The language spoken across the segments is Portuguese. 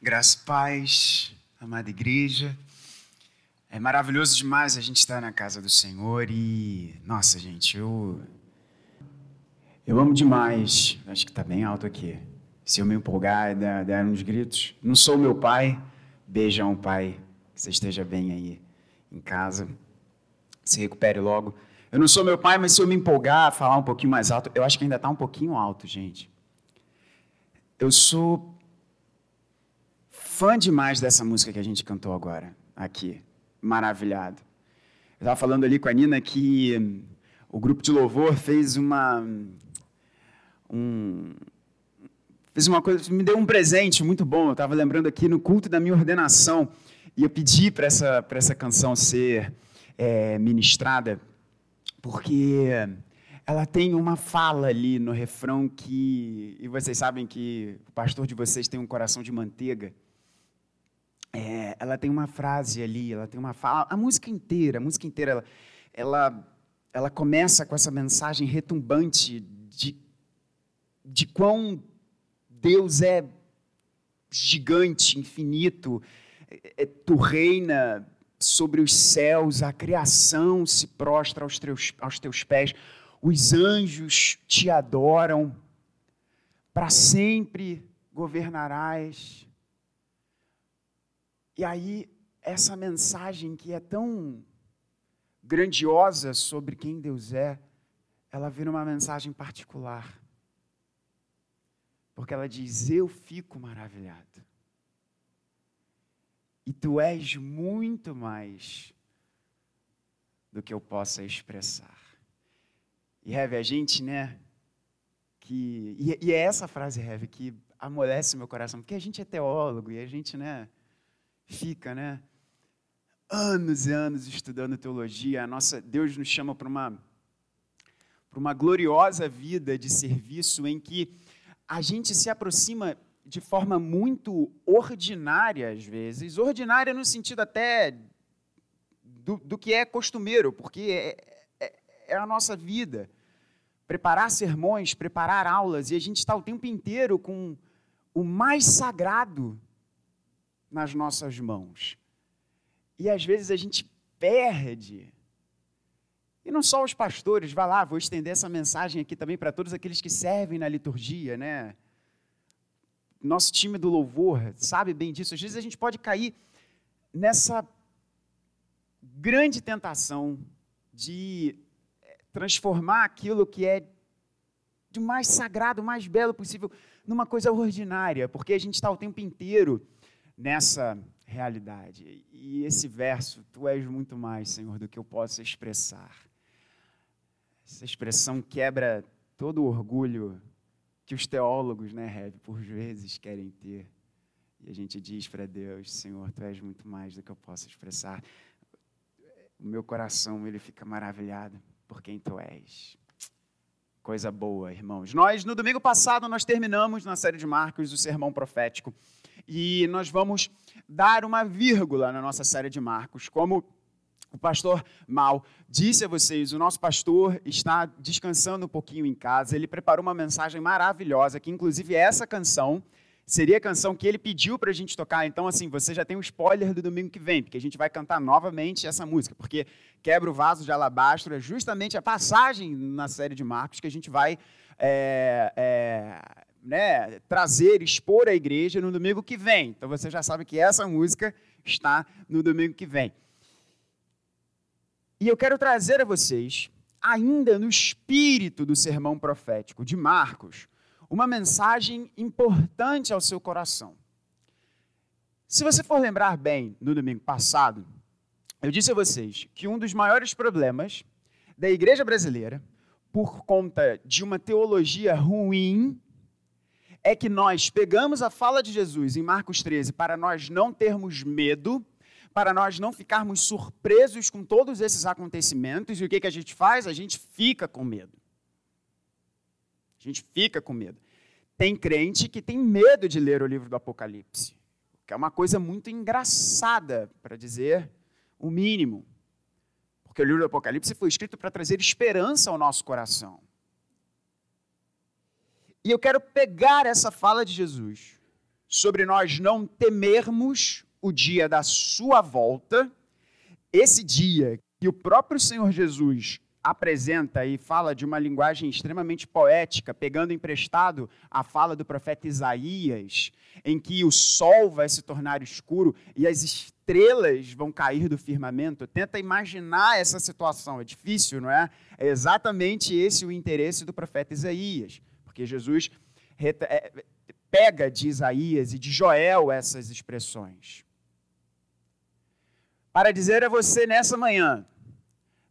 Graças paz, amada igreja. É maravilhoso demais a gente estar na casa do Senhor e, nossa, gente, eu eu amo demais. Acho que está bem alto aqui. Se eu me empolgar, der, der uns gritos. Não sou meu pai. Beijão, pai. Que você esteja bem aí em casa. Se recupere logo. Eu não sou meu pai, mas se eu me empolgar, falar um pouquinho mais alto, eu acho que ainda está um pouquinho alto, gente. Eu sou fã demais dessa música que a gente cantou agora, aqui. Maravilhado. Eu estava falando ali com a Nina que hum, o grupo de louvor fez uma. Um, fez uma coisa, me deu um presente muito bom. Eu estava lembrando aqui no culto da minha ordenação e eu pedi para essa, essa canção ser é, ministrada porque ela tem uma fala ali no refrão que. E vocês sabem que o pastor de vocês tem um coração de manteiga. É, ela tem uma frase ali, ela tem uma fala. A música inteira, a música inteira, ela, ela, ela começa com essa mensagem retumbante de, de quão Deus é gigante, infinito. É, tu reina sobre os céus, a criação se prostra aos teus, aos teus pés os anjos te adoram, para sempre governarás. E aí, essa mensagem que é tão grandiosa sobre quem Deus é, ela vira uma mensagem particular. Porque ela diz: Eu fico maravilhado. E tu és muito mais do que eu possa expressar. E, Heve, a gente, né? Que, e, e é essa frase, Heve, que amolece meu coração, porque a gente é teólogo e a gente, né? Fica, né? Anos e anos estudando teologia. A nossa Deus nos chama para uma para uma gloriosa vida de serviço em que a gente se aproxima de forma muito ordinária às vezes, ordinária no sentido até do, do que é costumeiro, porque é, é, é a nossa vida preparar sermões, preparar aulas, e a gente está o tempo inteiro com o mais sagrado nas nossas mãos. E às vezes a gente perde. E não só os pastores, vai lá, vou estender essa mensagem aqui também para todos aqueles que servem na liturgia, né? Nosso time do louvor sabe bem disso. Às vezes a gente pode cair nessa grande tentação de transformar aquilo que é de mais sagrado, mais belo possível, numa coisa ordinária, porque a gente está o tempo inteiro nessa realidade. E esse verso, tu és muito mais, Senhor, do que eu possa expressar. Essa expressão quebra todo o orgulho que os teólogos, né, Rev, por vezes querem ter. E a gente diz para Deus, Senhor, tu és muito mais do que eu possa expressar. O meu coração, ele fica maravilhado por quem tu és. Coisa boa, irmãos. Nós, no domingo passado, nós terminamos na série de Marcos o sermão profético. E nós vamos dar uma vírgula na nossa série de Marcos. Como o pastor Mal disse a vocês, o nosso pastor está descansando um pouquinho em casa. Ele preparou uma mensagem maravilhosa, que inclusive é essa canção seria a canção que ele pediu para a gente tocar. Então, assim, você já tem um spoiler do domingo que vem, porque a gente vai cantar novamente essa música, porque Quebra o Vaso de Alabastro é justamente a passagem na série de Marcos que a gente vai é, é, né, trazer, expor à igreja no domingo que vem. Então, você já sabe que essa música está no domingo que vem. E eu quero trazer a vocês, ainda no espírito do sermão profético de Marcos, uma mensagem importante ao seu coração. Se você for lembrar bem, no domingo passado, eu disse a vocês que um dos maiores problemas da igreja brasileira, por conta de uma teologia ruim, é que nós pegamos a fala de Jesus em Marcos 13 para nós não termos medo, para nós não ficarmos surpresos com todos esses acontecimentos, e o que, que a gente faz? A gente fica com medo. A gente fica com medo. Tem crente que tem medo de ler o livro do Apocalipse, que é uma coisa muito engraçada, para dizer o mínimo. Porque o livro do Apocalipse foi escrito para trazer esperança ao nosso coração. E eu quero pegar essa fala de Jesus sobre nós não temermos o dia da sua volta, esse dia que o próprio Senhor Jesus apresenta e fala de uma linguagem extremamente poética, pegando emprestado a fala do profeta Isaías, em que o sol vai se tornar escuro e as estrelas vão cair do firmamento. Tenta imaginar essa situação, é difícil, não é? É exatamente esse o interesse do profeta Isaías, porque Jesus é, pega de Isaías e de Joel essas expressões. Para dizer a você nessa manhã,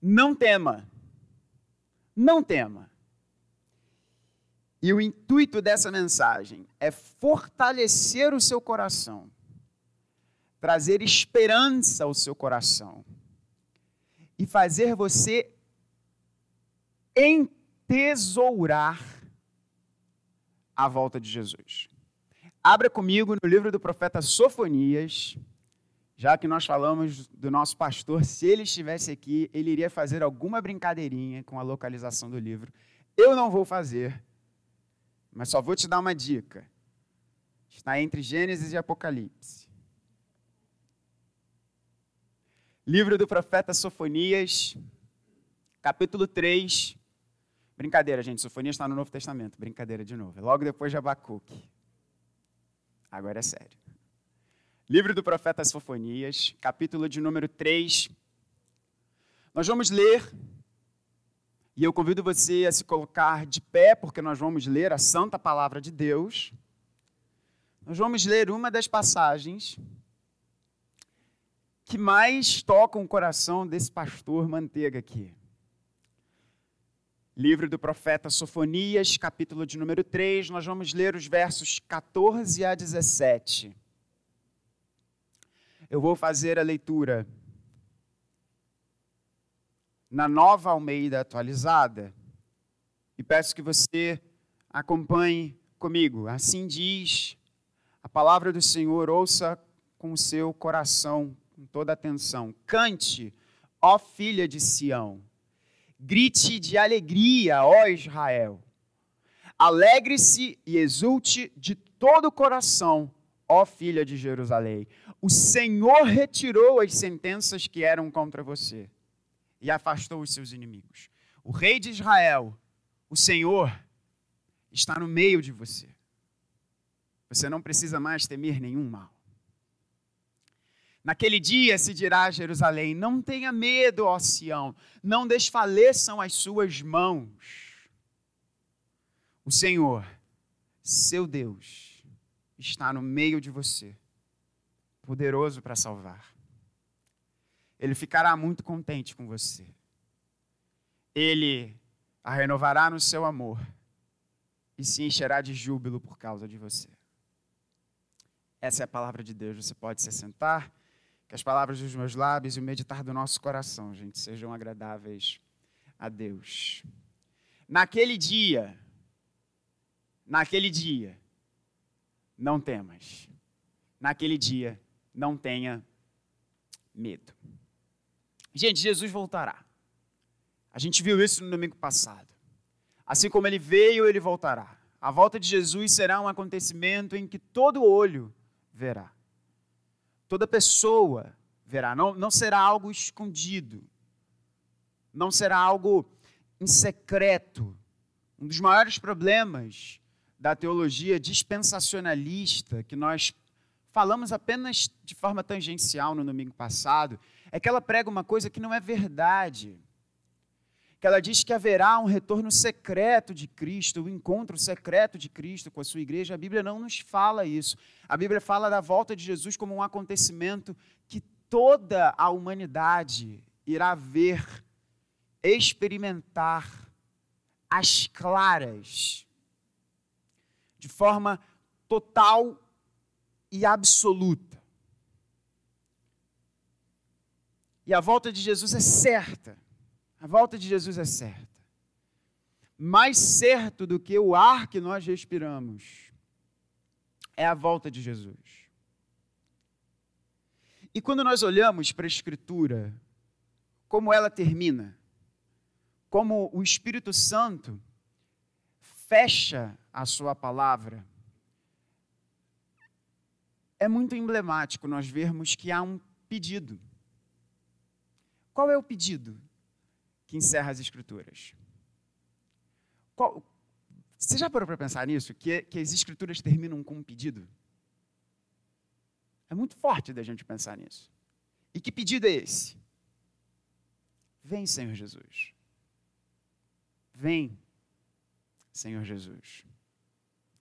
não tema, não tema. E o intuito dessa mensagem é fortalecer o seu coração, trazer esperança ao seu coração e fazer você entesourar a volta de Jesus. Abra comigo no livro do profeta Sofonias, já que nós falamos do nosso pastor, se ele estivesse aqui, ele iria fazer alguma brincadeirinha com a localização do livro. Eu não vou fazer, mas só vou te dar uma dica. Está entre Gênesis e Apocalipse. Livro do profeta Sofonias, capítulo 3, Brincadeira, gente. Sofonias está no Novo Testamento. Brincadeira de novo. Logo depois de Abacuque. Agora é sério. Livro do profeta Sofonias, capítulo de número 3. Nós vamos ler, e eu convido você a se colocar de pé, porque nós vamos ler a santa palavra de Deus. Nós vamos ler uma das passagens que mais tocam o coração desse pastor manteiga aqui. Livro do profeta Sofonias, capítulo de número 3, nós vamos ler os versos 14 a 17. Eu vou fazer a leitura na nova Almeida atualizada e peço que você acompanhe comigo. Assim diz a palavra do Senhor, ouça com o seu coração, com toda atenção. Cante, ó filha de Sião Grite de alegria, ó Israel. Alegre-se e exulte de todo o coração, ó filha de Jerusalém. O Senhor retirou as sentenças que eram contra você e afastou os seus inimigos. O rei de Israel, o Senhor, está no meio de você. Você não precisa mais temer nenhum mal. Naquele dia se dirá a Jerusalém: Não tenha medo, ó Sião, não desfaleçam as suas mãos. O Senhor, seu Deus, está no meio de você, poderoso para salvar. Ele ficará muito contente com você. Ele a renovará no seu amor e se encherá de júbilo por causa de você. Essa é a palavra de Deus. Você pode se sentar. Que as palavras dos meus lábios e o meditar do nosso coração, gente, sejam agradáveis a Deus. Naquele dia, naquele dia, não temas. Naquele dia, não tenha medo. Gente, Jesus voltará. A gente viu isso no domingo passado. Assim como ele veio, ele voltará. A volta de Jesus será um acontecimento em que todo olho verá toda pessoa verá. Não, não será algo escondido. Não será algo em secreto. Um dos maiores problemas da teologia dispensacionalista, que nós falamos apenas de forma tangencial no domingo passado, é que ela prega uma coisa que não é verdade que ela diz que haverá um retorno secreto de Cristo, um encontro secreto de Cristo com a sua igreja. A Bíblia não nos fala isso. A Bíblia fala da volta de Jesus como um acontecimento que toda a humanidade irá ver, experimentar as claras, de forma total e absoluta. E a volta de Jesus é certa. A volta de Jesus é certa. Mais certo do que o ar que nós respiramos é a volta de Jesus. E quando nós olhamos para a Escritura, como ela termina, como o Espírito Santo fecha a sua palavra, é muito emblemático nós vermos que há um pedido. Qual é o pedido que encerra as Escrituras? Qual, você já parou para pensar nisso? Que, que as Escrituras terminam com um pedido? É muito forte da gente pensar nisso. E que pedido é esse? Vem, Senhor Jesus. Vem, Senhor Jesus.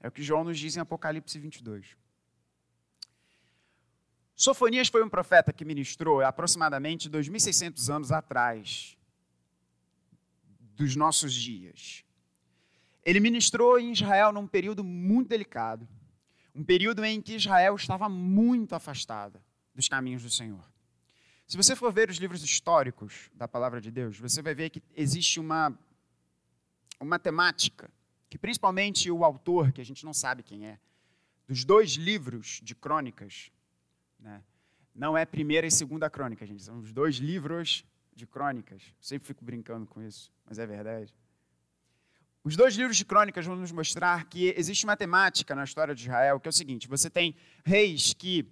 É o que João nos diz em Apocalipse 22. Sofonias foi um profeta que ministrou aproximadamente 2.600 anos atrás dos nossos dias. Ele ministrou em Israel num período muito delicado, um período em que Israel estava muito afastada dos caminhos do Senhor. Se você for ver os livros históricos da palavra de Deus, você vai ver que existe uma, uma temática que principalmente o autor, que a gente não sabe quem é, dos dois livros de crônicas, né? não é primeira e segunda crônica, gente, são os dois livros de crônicas. Sempre fico brincando com isso, mas é verdade. Os dois livros de crônicas vão nos mostrar que existe uma temática na história de Israel, que é o seguinte: você tem reis que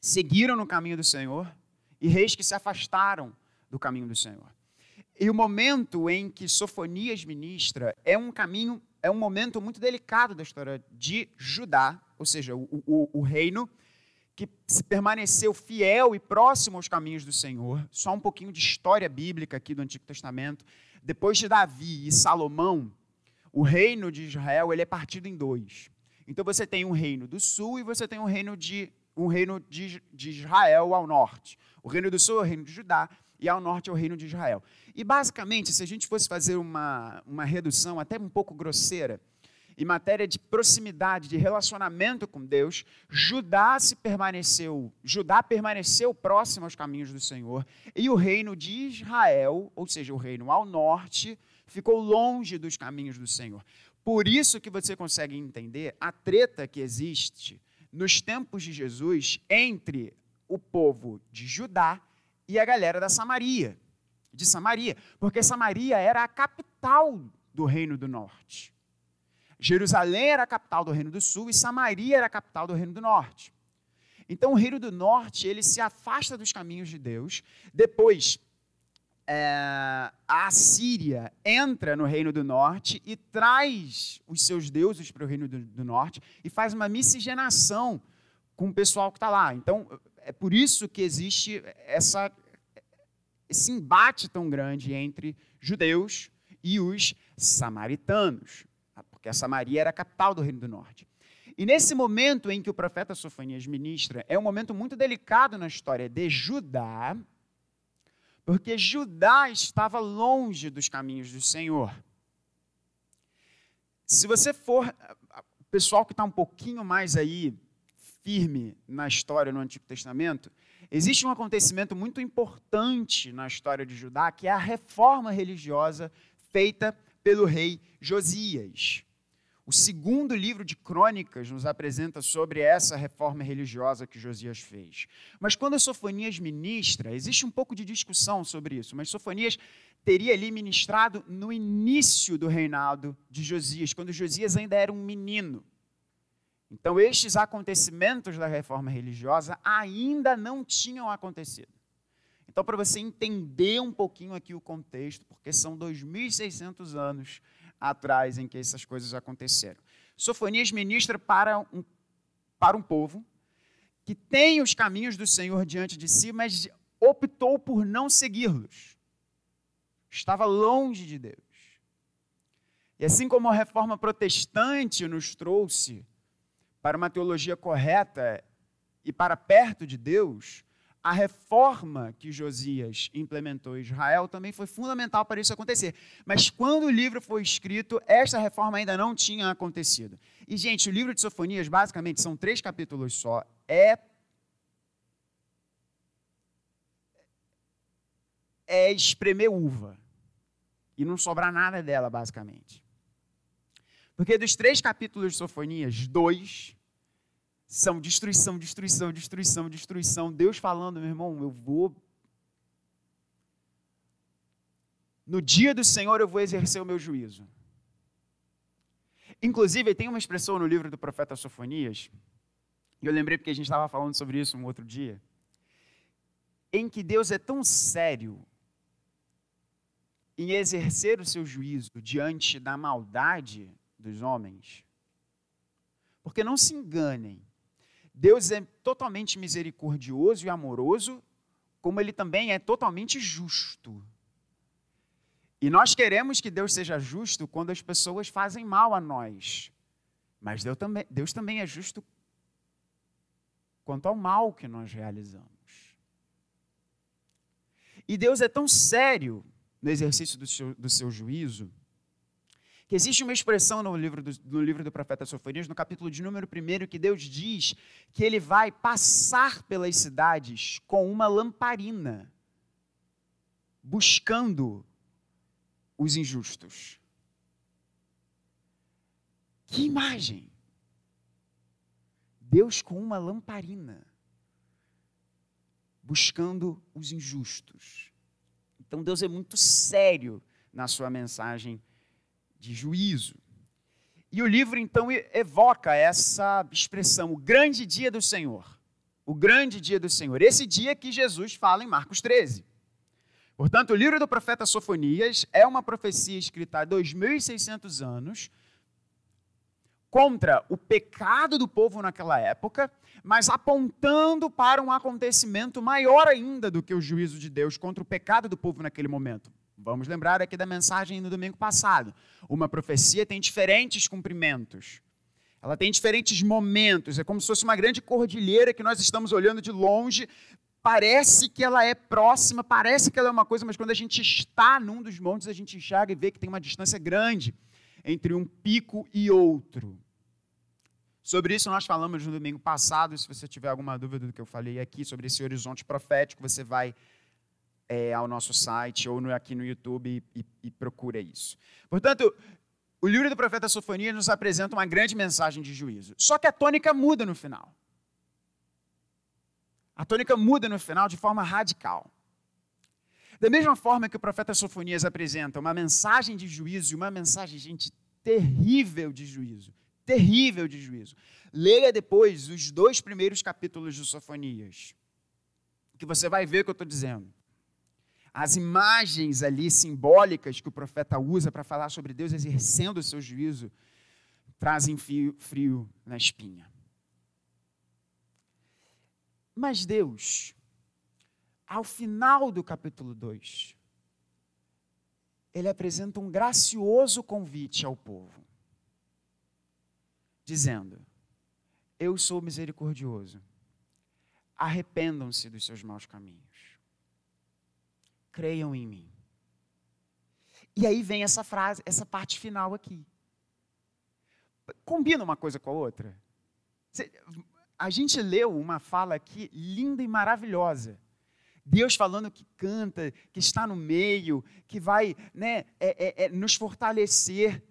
seguiram no caminho do Senhor, e reis que se afastaram do caminho do Senhor. E o momento em que Sofonias ministra é um caminho, é um momento muito delicado da história de Judá, ou seja, o, o, o reino que permaneceu fiel e próximo aos caminhos do Senhor. Só um pouquinho de história bíblica aqui do Antigo Testamento. Depois de Davi e Salomão, o reino de Israel ele é partido em dois. Então você tem um reino do sul e você tem um reino de um reino de, de Israel ao norte. O reino do sul é o reino de Judá e ao norte é o reino de Israel. E basicamente, se a gente fosse fazer uma, uma redução até um pouco grosseira, em matéria de proximidade, de relacionamento com Deus, Judá se permaneceu, Judá permaneceu próximo aos caminhos do Senhor, e o reino de Israel, ou seja, o reino ao norte, ficou longe dos caminhos do Senhor. Por isso que você consegue entender a treta que existe nos tempos de Jesus entre o povo de Judá e a galera da Samaria, de Samaria, porque Samaria era a capital do reino do norte. Jerusalém era a capital do reino do sul e Samaria era a capital do reino do norte. Então o reino do norte ele se afasta dos caminhos de Deus. Depois é, a Síria entra no reino do norte e traz os seus deuses para o reino do, do norte e faz uma miscigenação com o pessoal que está lá. Então é por isso que existe essa, esse embate tão grande entre judeus e os samaritanos, porque a Samaria era a capital do Reino do Norte. E nesse momento em que o profeta Sofonias ministra, é um momento muito delicado na história de Judá, porque Judá estava longe dos caminhos do Senhor. Se você for, o pessoal que está um pouquinho mais aí firme na história no Antigo Testamento, existe um acontecimento muito importante na história de Judá, que é a reforma religiosa feita pelo rei Josias. O segundo livro de Crônicas nos apresenta sobre essa reforma religiosa que Josias fez. Mas quando Sofonias ministra, existe um pouco de discussão sobre isso, mas Sofonias teria ali ministrado no início do reinado de Josias, quando Josias ainda era um menino. Então, estes acontecimentos da reforma religiosa ainda não tinham acontecido. Então, para você entender um pouquinho aqui o contexto, porque são 2.600 anos atrás em que essas coisas aconteceram. Sofonias ministra para um, para um povo que tem os caminhos do Senhor diante de si, mas optou por não segui-los. Estava longe de Deus. E assim como a reforma protestante nos trouxe para uma teologia correta e para perto de Deus, a reforma que Josias implementou em Israel também foi fundamental para isso acontecer. Mas quando o livro foi escrito, esta reforma ainda não tinha acontecido. E, gente, o livro de Sofonias, basicamente, são três capítulos só. É. É espremer uva. E não sobrar nada dela, basicamente. Porque dos três capítulos de Sofonias, dois são destruição, destruição, destruição, destruição. Deus falando, meu irmão, eu vou. No dia do Senhor eu vou exercer o meu juízo. Inclusive, tem uma expressão no livro do profeta Sofonias, Eu lembrei porque a gente estava falando sobre isso um outro dia. Em que Deus é tão sério em exercer o seu juízo diante da maldade dos homens. Porque não se enganem, Deus é totalmente misericordioso e amoroso, como ele também é totalmente justo. E nós queremos que Deus seja justo quando as pessoas fazem mal a nós. Mas Deus também, Deus também é justo quanto ao mal que nós realizamos. E Deus é tão sério no exercício do seu, do seu juízo que existe uma expressão no livro do, no livro do profeta Sofonias, no capítulo de número 1, que Deus diz que ele vai passar pelas cidades com uma lamparina, buscando os injustos. Que imagem! Deus com uma lamparina, buscando os injustos. Então Deus é muito sério na sua mensagem de juízo. E o livro então evoca essa expressão, o grande dia do Senhor. O grande dia do Senhor. Esse dia que Jesus fala em Marcos 13. Portanto, o livro do profeta Sofonias é uma profecia escrita há 2.600 anos contra o pecado do povo naquela época, mas apontando para um acontecimento maior ainda do que o juízo de Deus contra o pecado do povo naquele momento. Vamos lembrar aqui da mensagem no domingo passado. Uma profecia tem diferentes cumprimentos. Ela tem diferentes momentos. É como se fosse uma grande cordilheira que nós estamos olhando de longe, parece que ela é próxima, parece que ela é uma coisa, mas quando a gente está num dos montes, a gente enxerga e vê que tem uma distância grande entre um pico e outro. Sobre isso nós falamos no domingo passado. Se você tiver alguma dúvida do que eu falei aqui sobre esse horizonte profético, você vai é, ao nosso site ou no, aqui no YouTube e, e, procura isso. Portanto, o livro do profeta Sofonias nos apresenta uma grande mensagem de juízo. Só que a tônica muda no final. A tônica muda no final de forma radical. Da mesma forma que o profeta Sofonias apresenta uma mensagem de juízo e uma mensagem, gente, terrível de juízo, terrível de juízo. Leia depois os dois primeiros capítulos de Sofonias, que você vai ver o que eu estou dizendo. As imagens ali simbólicas que o profeta usa para falar sobre Deus exercendo o seu juízo trazem frio, frio na espinha. Mas Deus, ao final do capítulo 2, ele apresenta um gracioso convite ao povo, dizendo: Eu sou misericordioso, arrependam-se dos seus maus caminhos, creiam em mim. E aí vem essa frase, essa parte final aqui. Combina uma coisa com a outra? a gente leu uma fala aqui linda e maravilhosa. Deus falando que canta, que está no meio, que vai né, é, é, é, nos fortalecer.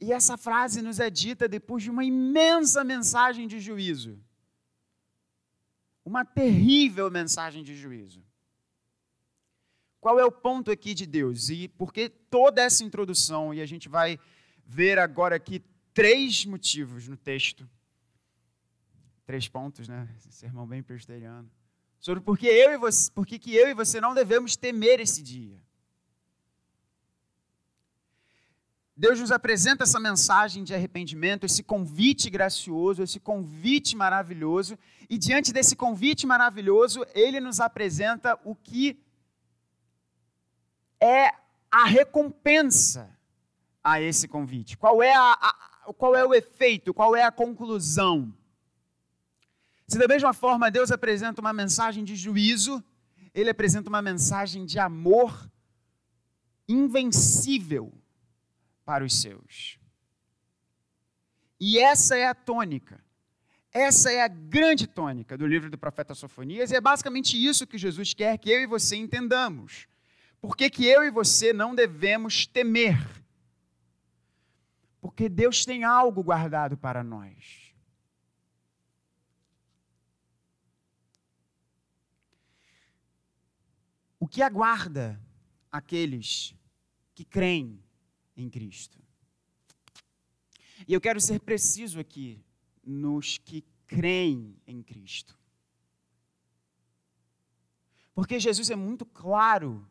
E essa frase nos é dita depois de uma imensa mensagem de juízo. Uma terrível mensagem de juízo. Qual é o ponto aqui de Deus? E por que toda essa introdução? E a gente vai ver agora aqui três motivos no texto três pontos, né? sermão bem presbiteriano. Sobre por que eu e você, por que eu e você não devemos temer esse dia. Deus nos apresenta essa mensagem de arrependimento, esse convite gracioso, esse convite maravilhoso, e diante desse convite maravilhoso, ele nos apresenta o que é a recompensa a esse convite. Qual é, a, a, qual é o efeito, qual é a conclusão? Se da mesma forma Deus apresenta uma mensagem de juízo, ele apresenta uma mensagem de amor invencível para os seus. E essa é a tônica. Essa é a grande tônica do livro do profeta Sofonias, e é basicamente isso que Jesus quer que eu e você entendamos. Por que, que eu e você não devemos temer? Porque Deus tem algo guardado para nós. o que aguarda aqueles que creem em Cristo. E eu quero ser preciso aqui nos que creem em Cristo. Porque Jesus é muito claro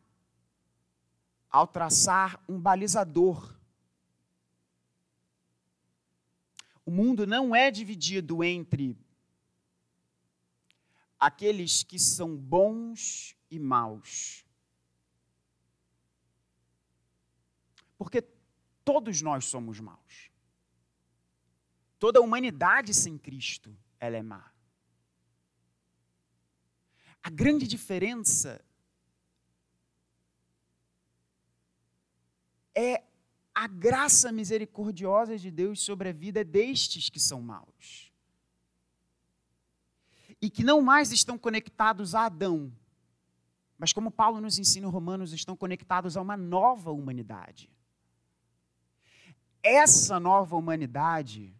ao traçar um balizador. O mundo não é dividido entre aqueles que são bons e maus. Porque todos nós somos maus. Toda a humanidade sem Cristo, ela é má. A grande diferença é a graça misericordiosa de Deus sobre a vida destes que são maus. E que não mais estão conectados a Adão, mas como Paulo nos ensina Romanos, estão conectados a uma nova humanidade. Essa nova humanidade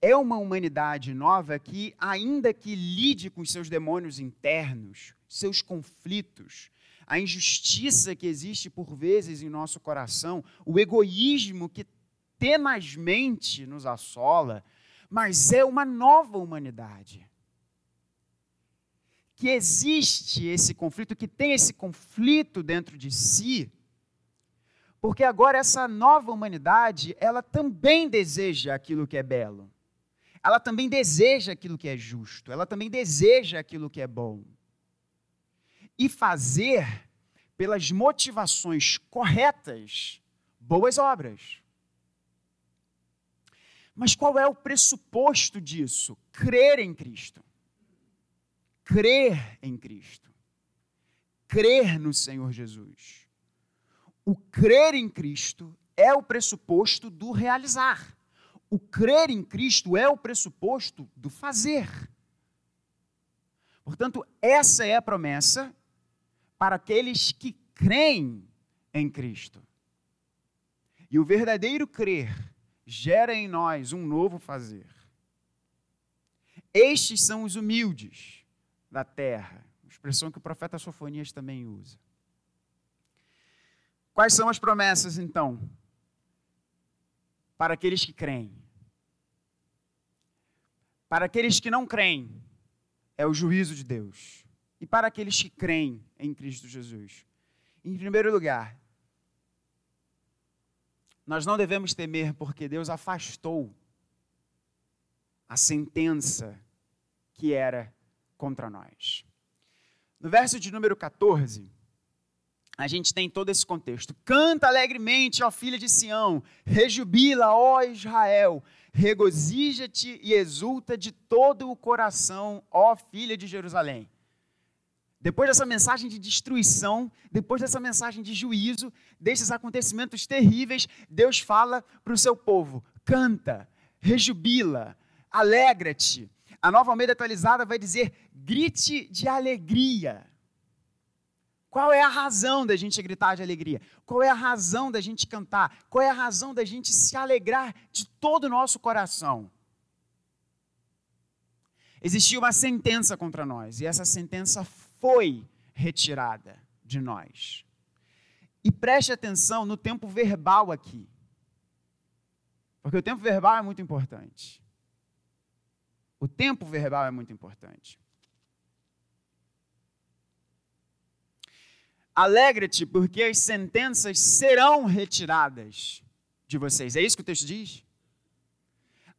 é uma humanidade nova que, ainda que lide com seus demônios internos, seus conflitos, a injustiça que existe por vezes em nosso coração, o egoísmo que tenazmente nos assola, mas é uma nova humanidade. Que existe esse conflito, que tem esse conflito dentro de si, porque agora essa nova humanidade, ela também deseja aquilo que é belo ela também deseja aquilo que é justo, ela também deseja aquilo que é bom. E fazer, pelas motivações corretas, boas obras. Mas qual é o pressuposto disso? Crer em Cristo. Crer em Cristo. Crer no Senhor Jesus. O crer em Cristo é o pressuposto do realizar o crer em Cristo é o pressuposto do fazer. Portanto, essa é a promessa para aqueles que creem em Cristo. E o verdadeiro crer gera em nós um novo fazer. Estes são os humildes da terra, expressão que o profeta Sofonias também usa. Quais são as promessas, então, para aqueles que creem? Para aqueles que não creem, é o juízo de Deus. E para aqueles que creem em Cristo Jesus. Em primeiro lugar, nós não devemos temer porque Deus afastou a sentença que era contra nós. No verso de número 14, a gente tem todo esse contexto. Canta alegremente, ó filha de Sião, rejubila, ó Israel, regozija-te e exulta de todo o coração, ó filha de Jerusalém. Depois dessa mensagem de destruição, depois dessa mensagem de juízo, desses acontecimentos terríveis, Deus fala para o seu povo: canta, rejubila, alegra-te. A nova Almeida atualizada vai dizer: grite de alegria. Qual é a razão da gente gritar de alegria? Qual é a razão da gente cantar? Qual é a razão da gente se alegrar de todo o nosso coração? Existia uma sentença contra nós e essa sentença foi retirada de nós. E preste atenção no tempo verbal aqui. Porque o tempo verbal é muito importante. O tempo verbal é muito importante. Alegra-te, porque as sentenças serão retiradas de vocês. É isso que o texto diz?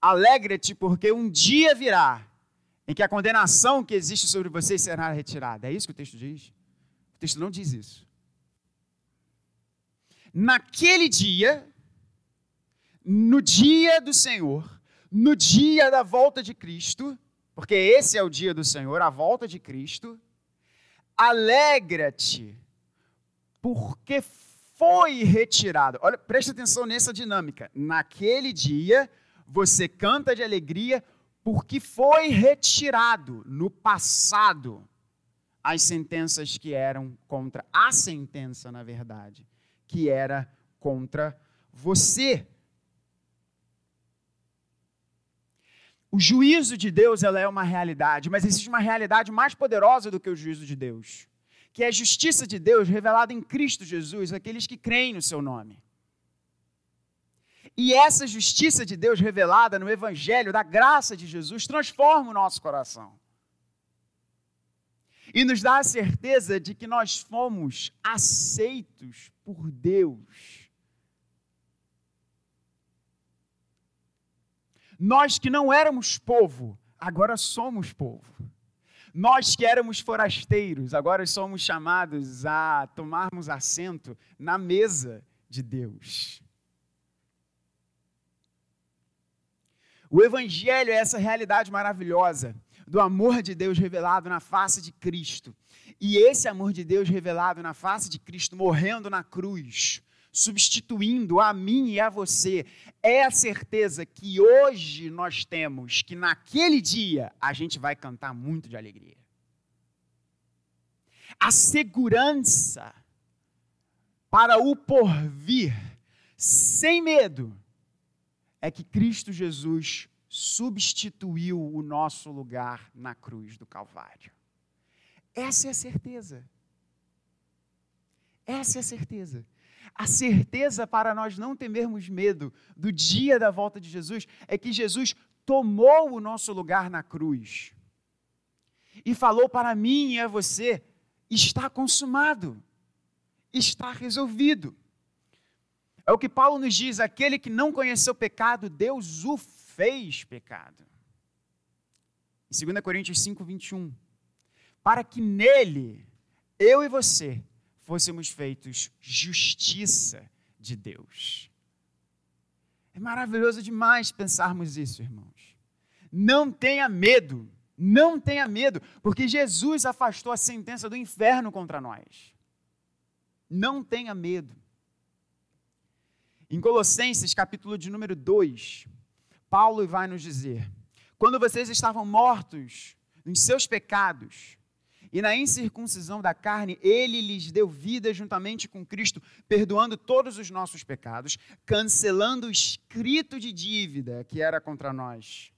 Alegra-te, porque um dia virá em que a condenação que existe sobre vocês será retirada. É isso que o texto diz? O texto não diz isso. Naquele dia, no dia do Senhor, no dia da volta de Cristo, porque esse é o dia do Senhor, a volta de Cristo, alegra-te porque foi retirado. Olha, preste atenção nessa dinâmica. Naquele dia, você canta de alegria porque foi retirado no passado as sentenças que eram contra a sentença, na verdade, que era contra você. O juízo de Deus ela é uma realidade, mas existe uma realidade mais poderosa do que o juízo de Deus que é a justiça de Deus revelada em Cristo Jesus, aqueles que creem no seu nome. E essa justiça de Deus revelada no Evangelho, da graça de Jesus, transforma o nosso coração. E nos dá a certeza de que nós fomos aceitos por Deus. Nós que não éramos povo, agora somos povo. Nós que éramos forasteiros, agora somos chamados a tomarmos assento na mesa de Deus. O Evangelho é essa realidade maravilhosa do amor de Deus revelado na face de Cristo. E esse amor de Deus revelado na face de Cristo, morrendo na cruz, substituindo a mim e a você, é a certeza que hoje nós temos, que naquele dia a gente vai cantar muito de alegria. A segurança para o porvir, sem medo, é que Cristo Jesus substituiu o nosso lugar na cruz do Calvário. Essa é a certeza. Essa é a certeza. A certeza para nós não temermos medo do dia da volta de Jesus é que Jesus tomou o nosso lugar na cruz e falou para mim e a você: está consumado, está resolvido. É o que Paulo nos diz: aquele que não conheceu pecado, Deus o fez pecado. Em 2 Coríntios 5, 21. Para que nele, eu e você, fôssemos feitos justiça de Deus. É maravilhoso demais pensarmos isso, irmãos. Não tenha medo, não tenha medo, porque Jesus afastou a sentença do inferno contra nós. Não tenha medo. Em Colossenses, capítulo de número 2, Paulo vai nos dizer: quando vocês estavam mortos nos seus pecados e na incircuncisão da carne, ele lhes deu vida juntamente com Cristo, perdoando todos os nossos pecados, cancelando o escrito de dívida que era contra nós,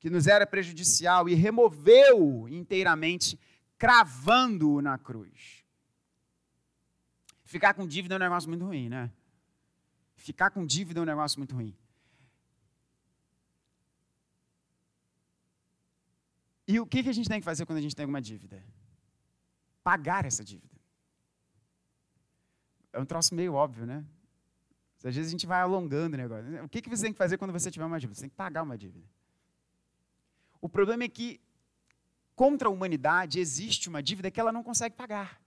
que nos era prejudicial, e removeu inteiramente, cravando-o na cruz. Ficar com dívida é um negócio muito ruim, né? Ficar com dívida é um negócio muito ruim. E o que a gente tem que fazer quando a gente tem alguma dívida? Pagar essa dívida. É um troço meio óbvio, né? Às vezes a gente vai alongando o negócio. O que você tem que fazer quando você tiver uma dívida? Você tem que pagar uma dívida. O problema é que, contra a humanidade, existe uma dívida que ela não consegue pagar.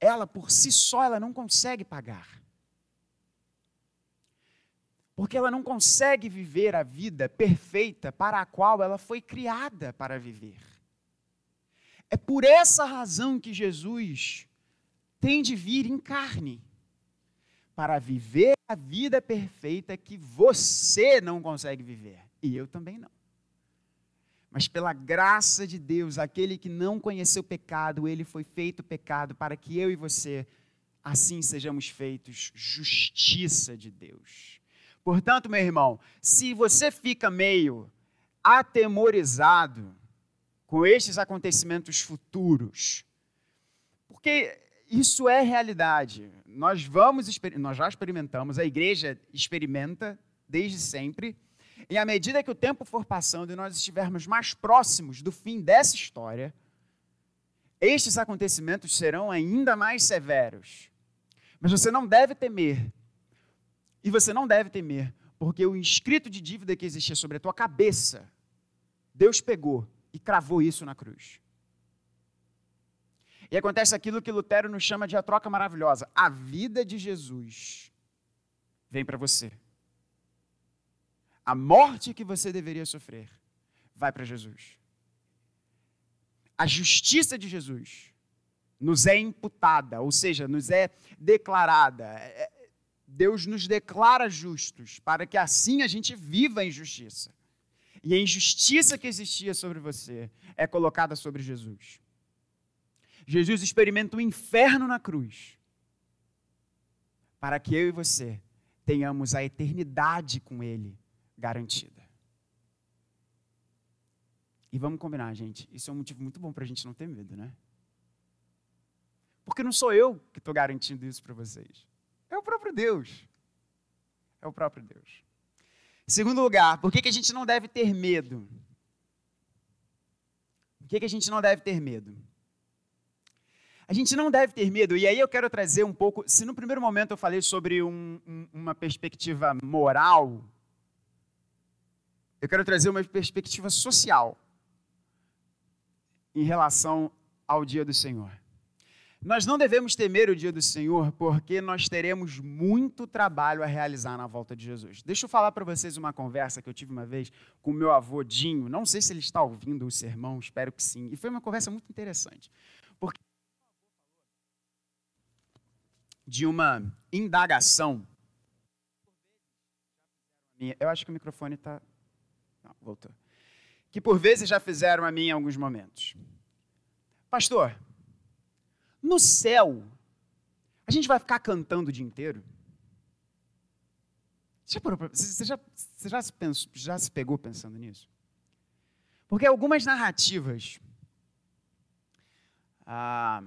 Ela por si só ela não consegue pagar. Porque ela não consegue viver a vida perfeita para a qual ela foi criada para viver. É por essa razão que Jesus tem de vir em carne para viver a vida perfeita que você não consegue viver e eu também não mas pela graça de Deus, aquele que não conheceu pecado, ele foi feito pecado para que eu e você assim sejamos feitos justiça de Deus. Portanto, meu irmão, se você fica meio atemorizado com estes acontecimentos futuros, porque isso é realidade. Nós vamos nós já experimentamos, a igreja experimenta desde sempre e à medida que o tempo for passando e nós estivermos mais próximos do fim dessa história, estes acontecimentos serão ainda mais severos. Mas você não deve temer. E você não deve temer, porque o inscrito de dívida que existia sobre a tua cabeça, Deus pegou e cravou isso na cruz. E acontece aquilo que Lutero nos chama de a troca maravilhosa. A vida de Jesus vem para você a morte que você deveria sofrer vai para Jesus. A justiça de Jesus nos é imputada, ou seja, nos é declarada. É, é, Deus nos declara justos para que assim a gente viva em justiça. E a injustiça que existia sobre você é colocada sobre Jesus. Jesus experimenta o inferno na cruz para que eu e você tenhamos a eternidade com Ele garantida. E vamos combinar, gente, isso é um motivo muito bom para a gente não ter medo, né? Porque não sou eu que estou garantindo isso para vocês. É o próprio Deus. É o próprio Deus. Segundo lugar, por que, que a gente não deve ter medo? Por que, que a gente não deve ter medo? A gente não deve ter medo, e aí eu quero trazer um pouco. Se no primeiro momento eu falei sobre um, um, uma perspectiva moral, eu quero trazer uma perspectiva social em relação ao dia do Senhor. Nós não devemos temer o dia do Senhor, porque nós teremos muito trabalho a realizar na volta de Jesus. Deixa eu falar para vocês uma conversa que eu tive uma vez com meu avô Dinho. Não sei se ele está ouvindo o sermão, espero que sim. E foi uma conversa muito interessante. Porque de uma indagação. Eu acho que o microfone está. Não, voltou. Que por vezes já fizeram a mim em alguns momentos. Pastor, no céu, a gente vai ficar cantando o dia inteiro? Você já, você já, se, pensou, já se pegou pensando nisso? Porque algumas narrativas, ah,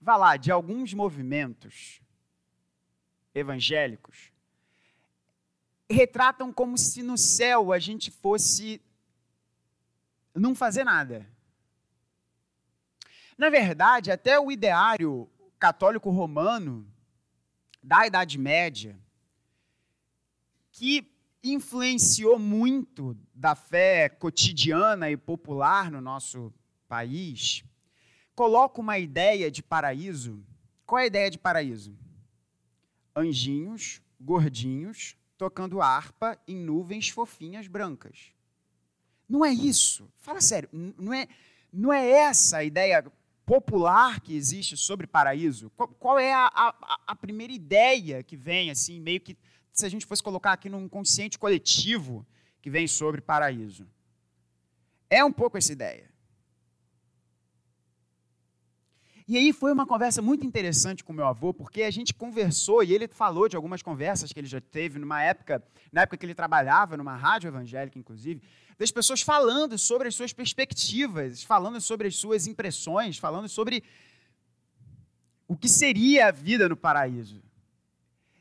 vá lá, de alguns movimentos evangélicos, retratam como se no céu a gente fosse não fazer nada. Na verdade, até o ideário católico romano da Idade Média, que influenciou muito da fé cotidiana e popular no nosso país, coloca uma ideia de paraíso. Qual é a ideia de paraíso? Anjinhos, gordinhos, tocando harpa em nuvens fofinhas brancas. Não é isso. Fala sério, não é, não é essa a ideia popular que existe sobre paraíso? Qual, qual é a, a, a, primeira ideia que vem, assim, meio que, se a gente fosse colocar aqui num consciente coletivo, que vem sobre paraíso? É um pouco essa ideia. E aí foi uma conversa muito interessante com meu avô, porque a gente conversou e ele falou de algumas conversas que ele já teve numa época, na época que ele trabalhava numa rádio evangélica, inclusive, das pessoas falando sobre as suas perspectivas, falando sobre as suas impressões, falando sobre o que seria a vida no paraíso.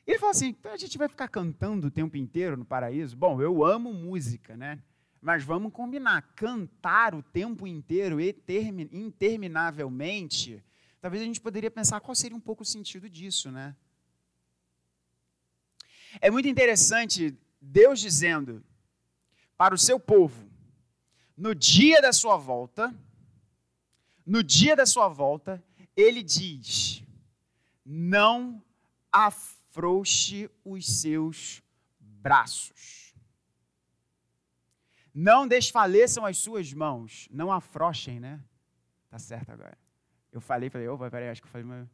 Ele falou assim: então a gente vai ficar cantando o tempo inteiro no paraíso? Bom, eu amo música, né? Mas vamos combinar: cantar o tempo inteiro, interminavelmente, talvez a gente poderia pensar qual seria um pouco o sentido disso, né? É muito interessante Deus dizendo: para o seu povo no dia da sua volta, no dia da sua volta, ele diz: não afrouxe os seus braços. Não desfaleçam as suas mãos. Não afrouxem, né? Tá certo agora. Eu falei, falei, opa, peraí, acho que eu falei, mas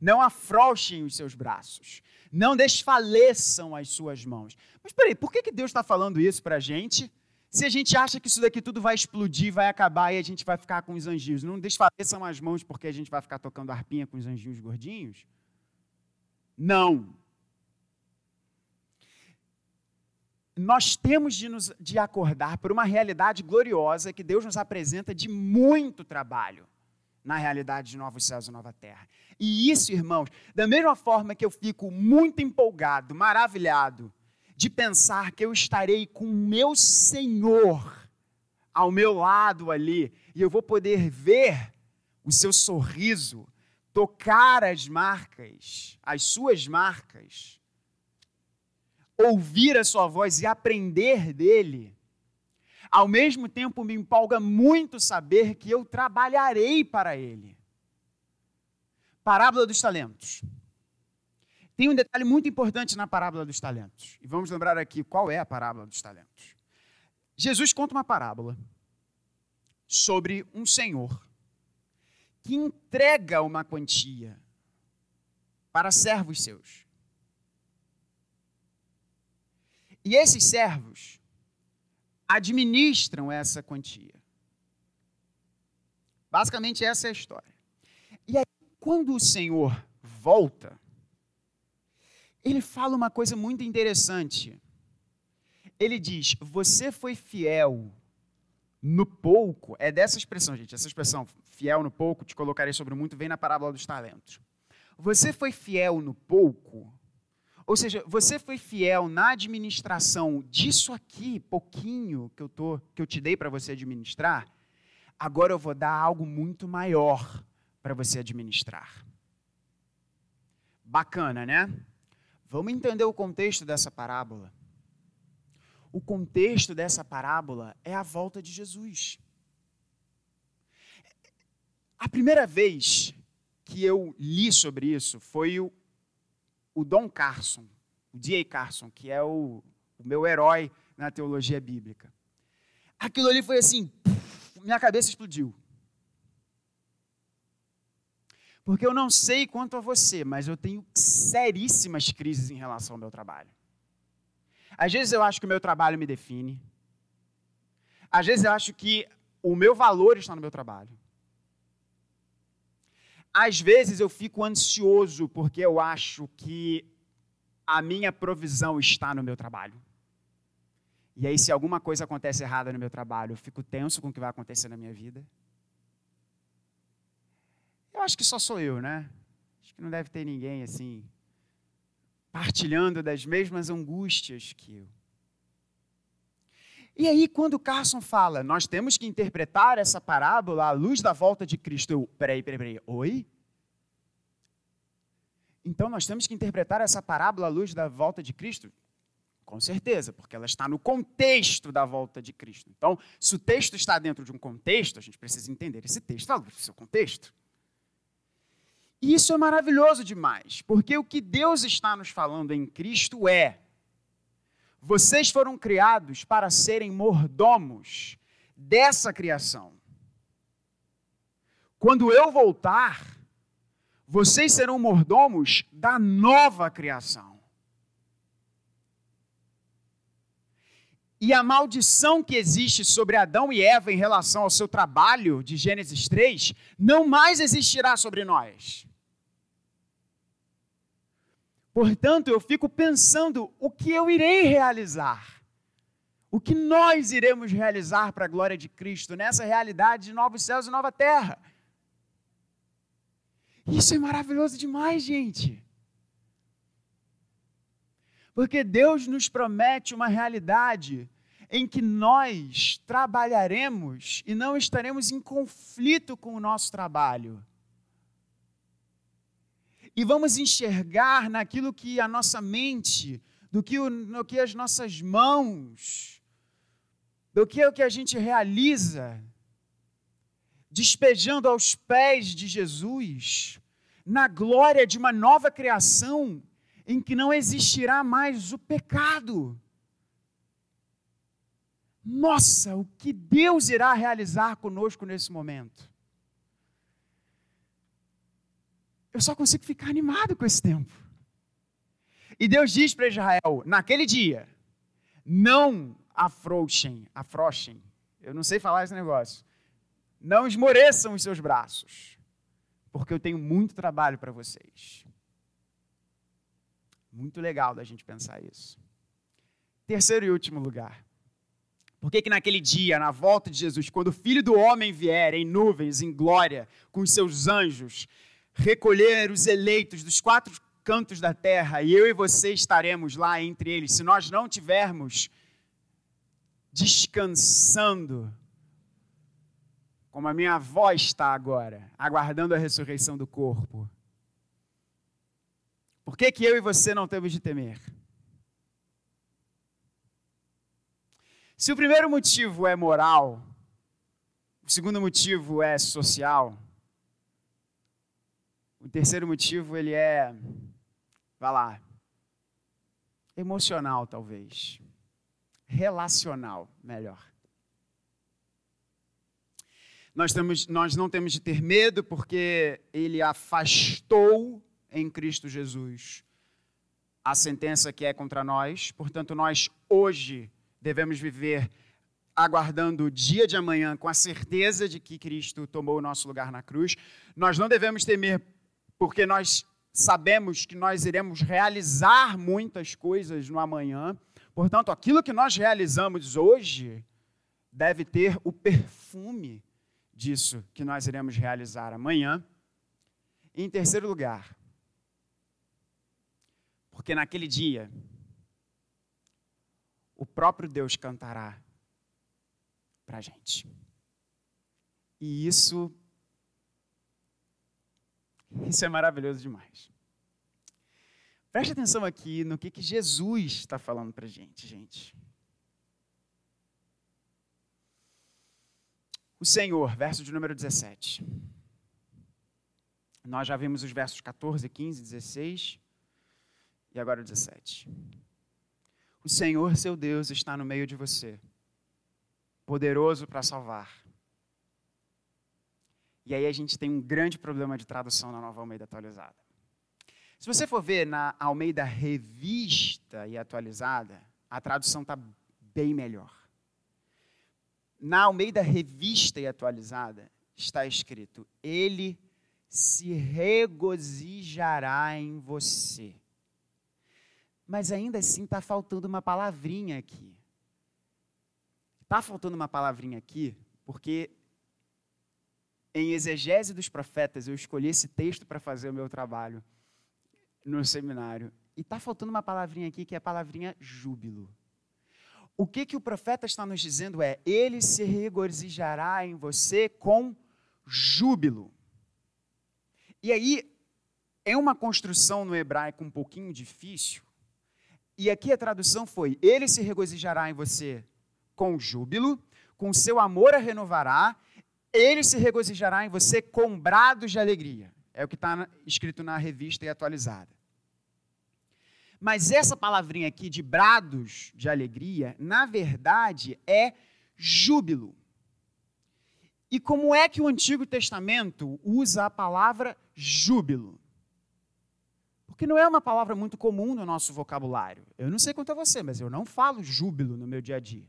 não afrouxem os seus braços. Não desfaleçam as suas mãos. Mas peraí, por que, que Deus está falando isso para a gente? Se a gente acha que isso daqui tudo vai explodir, vai acabar e a gente vai ficar com os anjinhos. Não desfaleçam as mãos porque a gente vai ficar tocando arpinha com os anjinhos gordinhos? Não. Nós temos de, nos, de acordar por uma realidade gloriosa que Deus nos apresenta de muito trabalho na realidade de novos céus e nova terra. E isso, irmãos, da mesma forma que eu fico muito empolgado, maravilhado, de pensar que eu estarei com o meu Senhor ao meu lado ali, e eu vou poder ver o seu sorriso, tocar as marcas, as suas marcas, ouvir a sua voz e aprender dele ao mesmo tempo, me empolga muito saber que eu trabalharei para Ele. Parábola dos talentos. Tem um detalhe muito importante na parábola dos talentos. E vamos lembrar aqui qual é a parábola dos talentos. Jesus conta uma parábola sobre um senhor que entrega uma quantia para servos seus. E esses servos administram essa quantia. Basicamente, essa é a história. E aí, quando o Senhor volta, ele fala uma coisa muito interessante. Ele diz: Você foi fiel no pouco, é dessa expressão, gente. Essa expressão, fiel no pouco, te colocarei sobre muito, vem na parábola dos talentos. Você foi fiel no pouco, ou seja, você foi fiel na administração disso aqui, pouquinho que eu, tô, que eu te dei para você administrar, agora eu vou dar algo muito maior para você administrar. Bacana, né? Vamos entender o contexto dessa parábola. O contexto dessa parábola é a volta de Jesus. A primeira vez que eu li sobre isso foi o, o Don Carson, o D.A. Carson, que é o, o meu herói na teologia bíblica. Aquilo ali foi assim, minha cabeça explodiu. Porque eu não sei quanto a você, mas eu tenho seríssimas crises em relação ao meu trabalho. Às vezes eu acho que o meu trabalho me define. Às vezes eu acho que o meu valor está no meu trabalho. Às vezes eu fico ansioso porque eu acho que a minha provisão está no meu trabalho. E aí, se alguma coisa acontece errada no meu trabalho, eu fico tenso com o que vai acontecer na minha vida. Eu acho que só sou eu, né? Acho que não deve ter ninguém assim, partilhando das mesmas angústias que eu. E aí, quando Carson fala, nós temos que interpretar essa parábola à luz da volta de Cristo, eu, peraí, peraí, peraí, oi? Então nós temos que interpretar essa parábola à luz da volta de Cristo? Com certeza, porque ela está no contexto da volta de Cristo. Então, se o texto está dentro de um contexto, a gente precisa entender esse texto à luz do seu contexto. E isso é maravilhoso demais, porque o que Deus está nos falando em Cristo é: vocês foram criados para serem mordomos dessa criação. Quando eu voltar, vocês serão mordomos da nova criação. E a maldição que existe sobre Adão e Eva em relação ao seu trabalho de Gênesis 3 não mais existirá sobre nós. Portanto, eu fico pensando o que eu irei realizar. O que nós iremos realizar para a glória de Cristo nessa realidade de novos céus e nova terra. Isso é maravilhoso demais, gente. Porque Deus nos promete uma realidade em que nós trabalharemos e não estaremos em conflito com o nosso trabalho e vamos enxergar naquilo que a nossa mente, do que, o, no que as nossas mãos, do que é o que a gente realiza, despejando aos pés de Jesus, na glória de uma nova criação em que não existirá mais o pecado. Nossa, o que Deus irá realizar conosco nesse momento. Eu só consigo ficar animado com esse tempo. E Deus diz para Israel, naquele dia, não afrouxem, afrouxem, eu não sei falar esse negócio, não esmoreçam os seus braços, porque eu tenho muito trabalho para vocês. Muito legal da gente pensar isso. Terceiro e último lugar. Por que, que naquele dia, na volta de Jesus, quando o Filho do Homem vier em nuvens, em glória, com os seus anjos, recolher os eleitos dos quatro cantos da terra e eu e você estaremos lá entre eles. Se nós não tivermos descansando, como a minha avó está agora, aguardando a ressurreição do corpo. Por que, que eu e você não temos de temer? Se o primeiro motivo é moral, o segundo motivo é social, o terceiro motivo, ele é, vai lá, emocional talvez, relacional, melhor. Nós, temos, nós não temos de ter medo porque ele afastou em Cristo Jesus a sentença que é contra nós, portanto, nós hoje devemos viver aguardando o dia de amanhã com a certeza de que Cristo tomou o nosso lugar na cruz. Nós não devemos temer porque nós sabemos que nós iremos realizar muitas coisas no amanhã. Portanto, aquilo que nós realizamos hoje deve ter o perfume disso que nós iremos realizar amanhã. E em terceiro lugar, porque naquele dia, o próprio Deus cantará para a gente. E isso, isso é maravilhoso demais. Preste atenção aqui no que, que Jesus está falando para gente, gente. O Senhor, verso de número 17. Nós já vimos os versos 14, 15, 16 e agora 17. O Senhor, seu Deus, está no meio de você, poderoso para salvar. E aí a gente tem um grande problema de tradução na nova Almeida atualizada. Se você for ver na Almeida Revista e atualizada, a tradução está bem melhor. Na Almeida Revista e atualizada está escrito: Ele se regozijará em você mas ainda assim está faltando uma palavrinha aqui. Está faltando uma palavrinha aqui, porque em exegese dos profetas eu escolhi esse texto para fazer o meu trabalho no seminário. E está faltando uma palavrinha aqui que é a palavrinha júbilo. O que, que o profeta está nos dizendo é: Ele se regozijará em você com júbilo. E aí, é uma construção no hebraico um pouquinho difícil, e aqui a tradução foi: Ele se regozijará em você com júbilo, com seu amor a renovará, ele se regozijará em você com brados de alegria. É o que está escrito na revista e atualizada. Mas essa palavrinha aqui de brados de alegria, na verdade, é júbilo. E como é que o Antigo Testamento usa a palavra júbilo? que não é uma palavra muito comum no nosso vocabulário. Eu não sei quanto a você, mas eu não falo júbilo no meu dia a dia.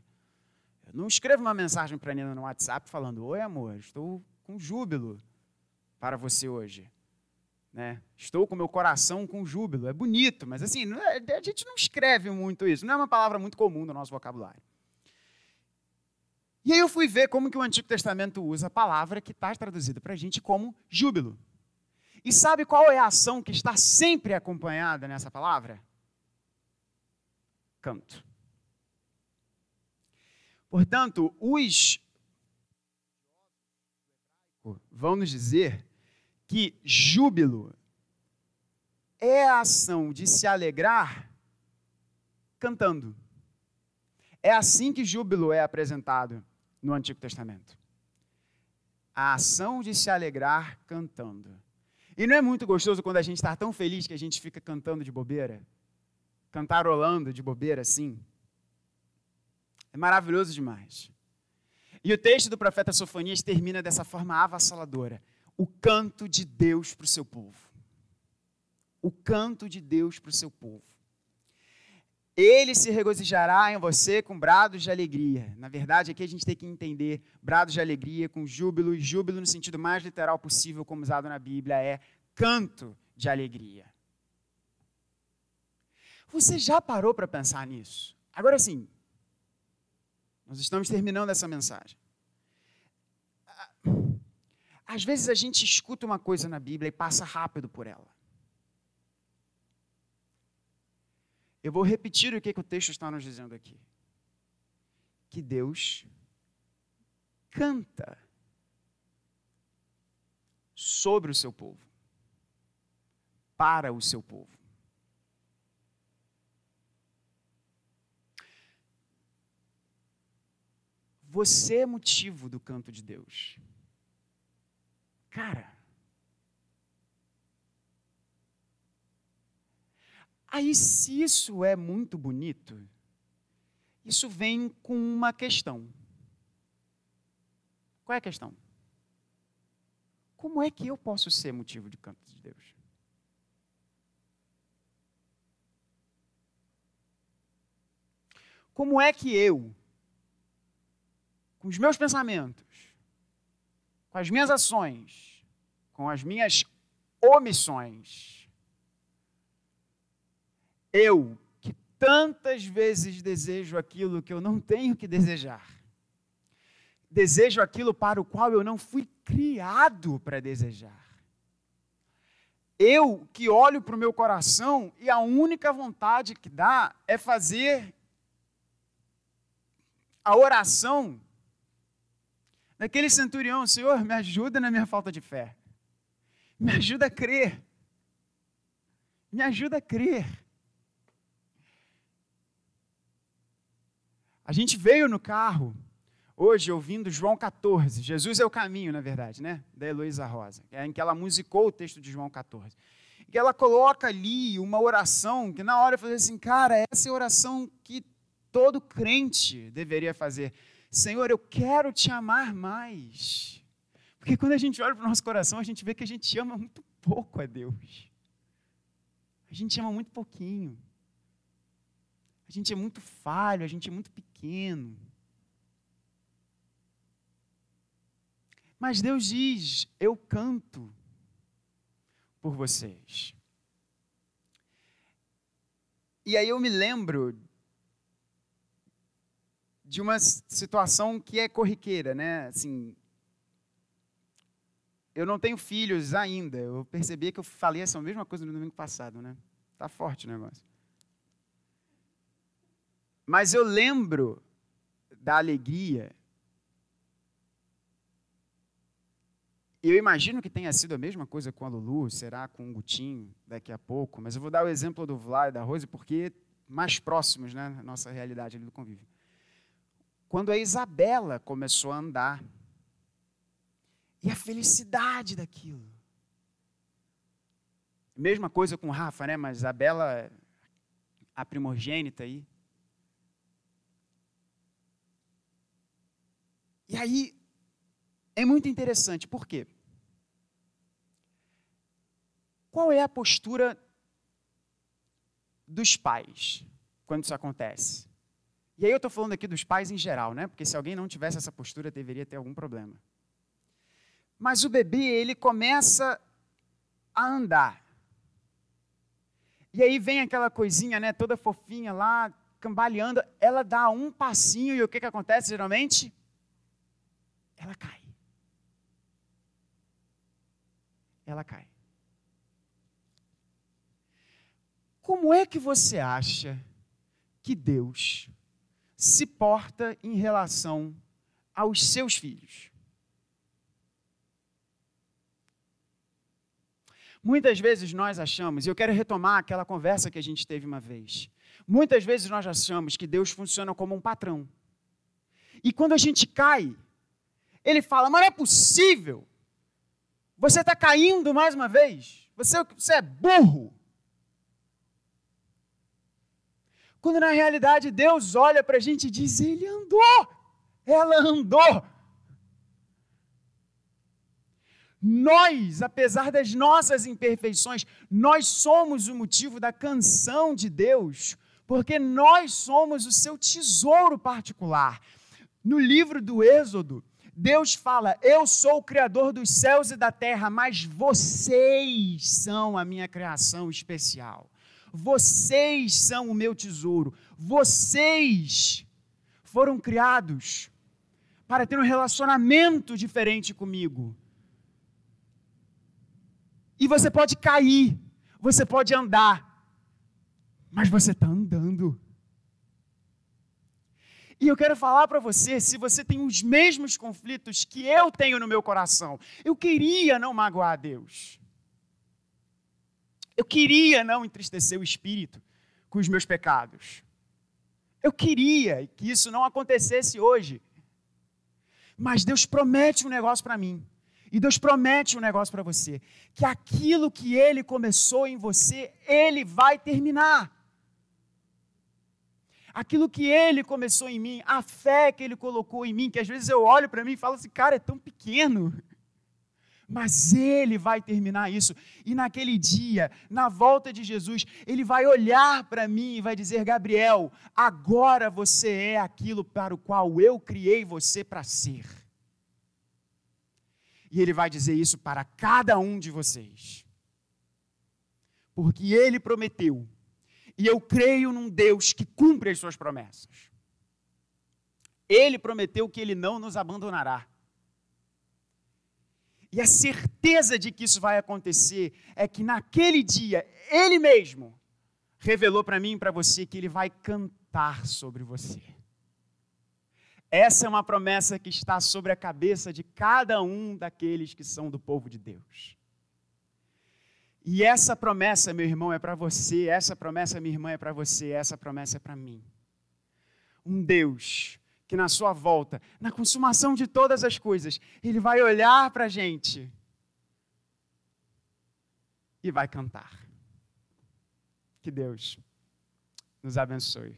Não escrevo uma mensagem para a Nina no WhatsApp falando: Oi, amor, estou com júbilo para você hoje. Né? Estou com meu coração com júbilo. É bonito, mas assim, é, a gente não escreve muito isso. Não é uma palavra muito comum no nosso vocabulário. E aí eu fui ver como que o Antigo Testamento usa a palavra que está traduzida para a gente como júbilo. E sabe qual é a ação que está sempre acompanhada nessa palavra? Canto. Portanto, os vão nos dizer que júbilo é a ação de se alegrar cantando. É assim que júbilo é apresentado no Antigo Testamento. A ação de se alegrar cantando. E não é muito gostoso quando a gente está tão feliz que a gente fica cantando de bobeira? Cantarolando de bobeira assim? É maravilhoso demais. E o texto do profeta Sofonias termina dessa forma avassaladora: o canto de Deus para o seu povo. O canto de Deus para o seu povo. Ele se regozijará em você com brados de alegria. Na verdade, aqui a gente tem que entender brados de alegria com júbilo, e júbilo no sentido mais literal possível, como usado na Bíblia, é canto de alegria. Você já parou para pensar nisso? Agora sim, nós estamos terminando essa mensagem. Às vezes a gente escuta uma coisa na Bíblia e passa rápido por ela. Eu vou repetir o que, que o texto está nos dizendo aqui. Que Deus canta sobre o seu povo, para o seu povo. Você é motivo do canto de Deus. Cara, Aí, se isso é muito bonito, isso vem com uma questão. Qual é a questão? Como é que eu posso ser motivo de canto de Deus? Como é que eu, com os meus pensamentos, com as minhas ações, com as minhas omissões, eu, que tantas vezes desejo aquilo que eu não tenho que desejar. desejo aquilo para o qual eu não fui criado para desejar. Eu que olho para o meu coração e a única vontade que dá é fazer a oração daquele centurião: Senhor, me ajuda na minha falta de fé. Me ajuda a crer. Me ajuda a crer. A gente veio no carro hoje ouvindo João 14. Jesus é o caminho, na verdade, né? Da Heloísa Rosa, é em que ela musicou o texto de João 14. E ela coloca ali uma oração que na hora eu falei assim, cara, essa é a oração que todo crente deveria fazer. Senhor, eu quero te amar mais. Porque quando a gente olha para o nosso coração, a gente vê que a gente ama muito pouco a Deus. A gente ama muito pouquinho. A gente é muito falho, a gente é muito pequeno. Mas Deus diz: Eu canto por vocês. E aí eu me lembro de uma situação que é corriqueira, né? Assim, eu não tenho filhos ainda. Eu percebi que eu falei essa mesma coisa no domingo passado, né? Tá forte o negócio. Mas eu lembro da alegria Eu imagino que tenha sido a mesma coisa com a Lulu, será com o Gutinho daqui a pouco, mas eu vou dar o exemplo do Vlá e da Rose porque mais próximos, né, nossa realidade ali do convívio. Quando a Isabela começou a andar, e a felicidade daquilo. Mesma coisa com Rafa, né? Mas Isabela, a primogênita aí. E aí, é muito interessante, por quê? Qual é a postura dos pais quando isso acontece? E aí eu estou falando aqui dos pais em geral, né? Porque se alguém não tivesse essa postura, deveria ter algum problema. Mas o bebê, ele começa a andar. E aí vem aquela coisinha, né, toda fofinha lá, cambaleando, ela dá um passinho e o que, que acontece geralmente? Ela cai. ela cai. Como é que você acha que Deus se porta em relação aos seus filhos? Muitas vezes nós achamos, e eu quero retomar aquela conversa que a gente teve uma vez. Muitas vezes nós achamos que Deus funciona como um patrão. E quando a gente cai, ele fala: Mas não é possível você está caindo mais uma vez. Você, você é burro. Quando na realidade Deus olha para a gente e diz: Ele andou, ela andou. Nós, apesar das nossas imperfeições, nós somos o motivo da canção de Deus, porque nós somos o seu tesouro particular. No livro do Êxodo, Deus fala: Eu sou o Criador dos céus e da terra, mas vocês são a minha criação especial. Vocês são o meu tesouro. Vocês foram criados para ter um relacionamento diferente comigo. E você pode cair, você pode andar, mas você está andando. E eu quero falar para você, se você tem os mesmos conflitos que eu tenho no meu coração, eu queria não magoar a Deus. Eu queria não entristecer o espírito com os meus pecados. Eu queria que isso não acontecesse hoje. Mas Deus promete um negócio para mim. E Deus promete um negócio para você: que aquilo que Ele começou em você, Ele vai terminar aquilo que ele começou em mim, a fé que ele colocou em mim, que às vezes eu olho para mim e falo assim, cara, é tão pequeno. Mas ele vai terminar isso. E naquele dia, na volta de Jesus, ele vai olhar para mim e vai dizer: Gabriel, agora você é aquilo para o qual eu criei você para ser. E ele vai dizer isso para cada um de vocês. Porque ele prometeu e eu creio num Deus que cumpre as suas promessas. Ele prometeu que ele não nos abandonará. E a certeza de que isso vai acontecer é que naquele dia, Ele mesmo revelou para mim e para você que Ele vai cantar sobre você. Essa é uma promessa que está sobre a cabeça de cada um daqueles que são do povo de Deus. E essa promessa, meu irmão, é para você, essa promessa, minha irmã, é para você, essa promessa é para mim. Um Deus que na sua volta, na consumação de todas as coisas, Ele vai olhar para a gente e vai cantar. Que Deus nos abençoe.